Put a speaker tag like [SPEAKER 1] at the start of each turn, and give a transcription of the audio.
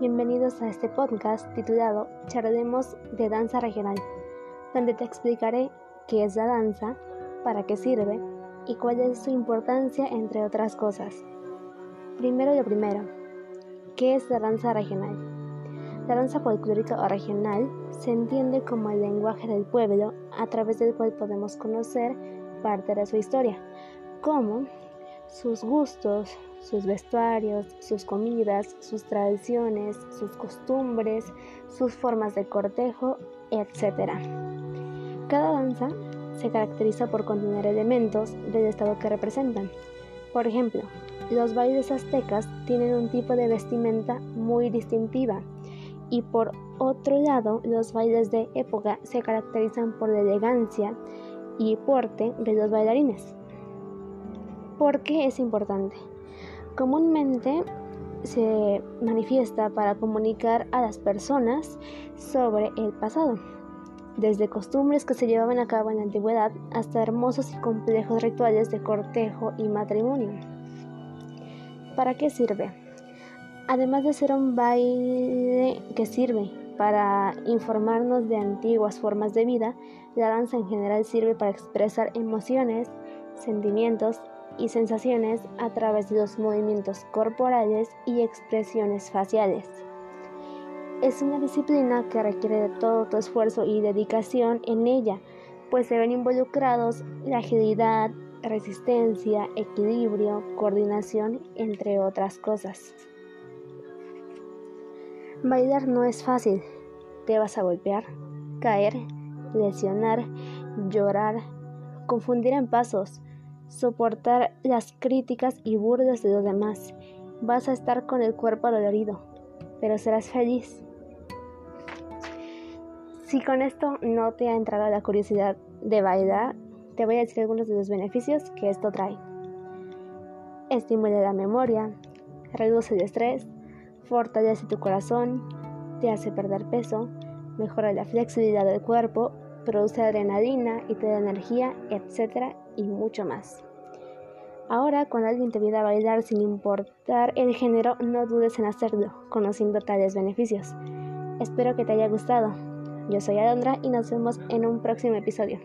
[SPEAKER 1] Bienvenidos a este podcast titulado Charlemos de Danza Regional, donde te explicaré qué es la danza, para qué sirve y cuál es su importancia, entre otras cosas. Primero lo primero, ¿qué es la danza regional? La danza folclórica o regional se entiende como el lenguaje del pueblo a través del cual podemos conocer parte de su historia, como sus gustos, sus vestuarios, sus comidas, sus tradiciones, sus costumbres, sus formas de cortejo, etc. Cada danza se caracteriza por contener elementos del estado que representan. Por ejemplo, los bailes aztecas tienen un tipo de vestimenta muy distintiva y por otro lado los bailes de época se caracterizan por la elegancia y porte de los bailarines. ¿Por qué es importante? Comúnmente se manifiesta para comunicar a las personas sobre el pasado, desde costumbres que se llevaban a cabo en la antigüedad hasta hermosos y complejos rituales de cortejo y matrimonio. ¿Para qué sirve? Además de ser un baile que sirve para informarnos de antiguas formas de vida, la danza en general sirve para expresar emociones, sentimientos y sensaciones a través de los movimientos corporales y expresiones faciales. Es una disciplina que requiere de todo tu esfuerzo y dedicación en ella, pues se ven involucrados la agilidad, resistencia, equilibrio, coordinación, entre otras cosas. Bailar no es fácil. Te vas a golpear, caer, lesionar, llorar, confundir en pasos, soportar las críticas y burlas de los demás. Vas a estar con el cuerpo dolorido, pero serás feliz. Si con esto no te ha entrado la curiosidad de bailar, te voy a decir algunos de los beneficios que esto trae. Estimula la memoria, reduce el estrés, fortalece tu corazón, te hace perder peso, mejora la flexibilidad del cuerpo, produce adrenalina y te da energía, etc. y mucho más. Ahora, cuando alguien te pida bailar sin importar el género, no dudes en hacerlo, conociendo tales beneficios. Espero que te haya gustado. Yo soy Alondra y nos vemos en un próximo episodio.